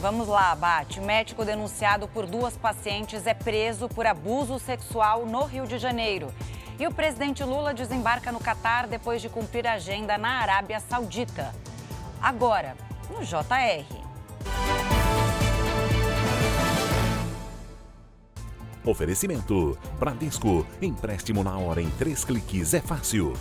Vamos lá, Bate. Médico denunciado por duas pacientes é preso por abuso sexual no Rio de Janeiro. E o presidente Lula desembarca no Catar depois de cumprir a agenda na Arábia Saudita. Agora, no JR. Oferecimento: Bradesco. Empréstimo na hora em três cliques é fácil.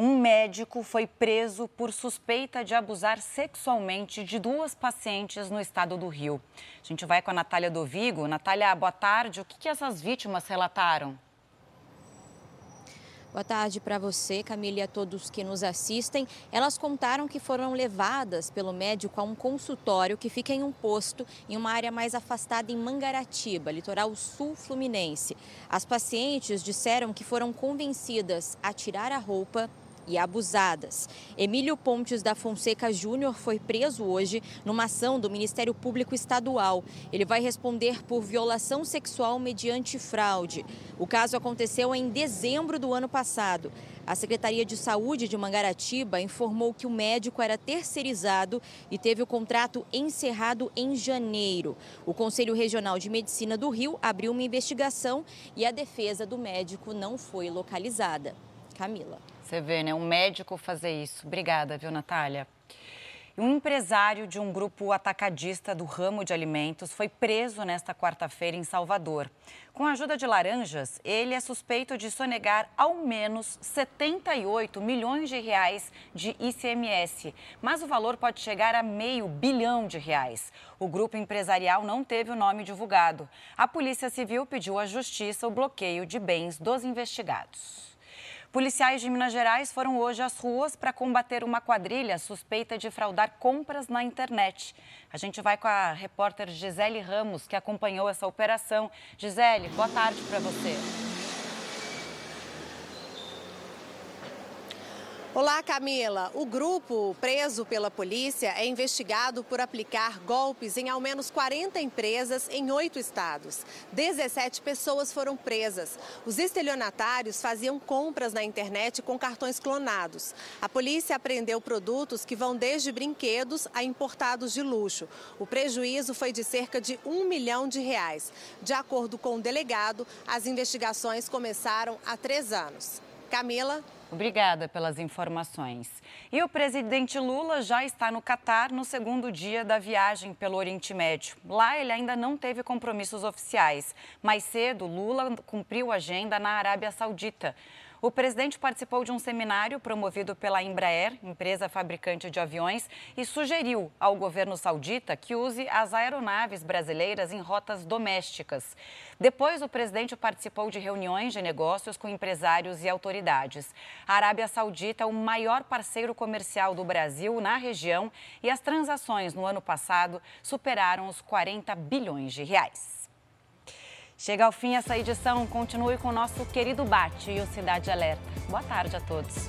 Um médico foi preso por suspeita de abusar sexualmente de duas pacientes no estado do Rio. A gente vai com a Natália Dovigo. Natália, boa tarde. O que, que essas vítimas relataram? Boa tarde para você, Camila, e a todos que nos assistem. Elas contaram que foram levadas pelo médico a um consultório que fica em um posto em uma área mais afastada em Mangaratiba, litoral sul fluminense. As pacientes disseram que foram convencidas a tirar a roupa e abusadas. Emílio Pontes da Fonseca Júnior foi preso hoje numa ação do Ministério Público Estadual. Ele vai responder por violação sexual mediante fraude. O caso aconteceu em dezembro do ano passado. A Secretaria de Saúde de Mangaratiba informou que o médico era terceirizado e teve o contrato encerrado em janeiro. O Conselho Regional de Medicina do Rio abriu uma investigação e a defesa do médico não foi localizada. Camila. Você vê, né? Um médico fazer isso. Obrigada, viu, Natália? Um empresário de um grupo atacadista do ramo de alimentos foi preso nesta quarta-feira em Salvador. Com a ajuda de laranjas, ele é suspeito de sonegar ao menos 78 milhões de reais de ICMS, mas o valor pode chegar a meio bilhão de reais. O grupo empresarial não teve o nome divulgado. A Polícia Civil pediu à Justiça o bloqueio de bens dos investigados. Policiais de Minas Gerais foram hoje às ruas para combater uma quadrilha suspeita de fraudar compras na internet. A gente vai com a repórter Gisele Ramos, que acompanhou essa operação. Gisele, boa tarde para você. Olá, Camila. O grupo preso pela polícia é investigado por aplicar golpes em ao menos 40 empresas em oito estados. 17 pessoas foram presas. Os estelionatários faziam compras na internet com cartões clonados. A polícia apreendeu produtos que vão desde brinquedos a importados de luxo. O prejuízo foi de cerca de um milhão de reais. De acordo com o delegado, as investigações começaram há três anos. Camila. Obrigada pelas informações. E o presidente Lula já está no Catar no segundo dia da viagem pelo Oriente Médio. Lá ele ainda não teve compromissos oficiais. Mais cedo, Lula cumpriu agenda na Arábia Saudita. O presidente participou de um seminário promovido pela Embraer, empresa fabricante de aviões, e sugeriu ao governo saudita que use as aeronaves brasileiras em rotas domésticas. Depois, o presidente participou de reuniões de negócios com empresários e autoridades. A Arábia Saudita é o maior parceiro comercial do Brasil na região e as transações no ano passado superaram os 40 bilhões de reais. Chega ao fim essa edição. Continue com o nosso querido Bate e o Cidade Alerta. Boa tarde a todos.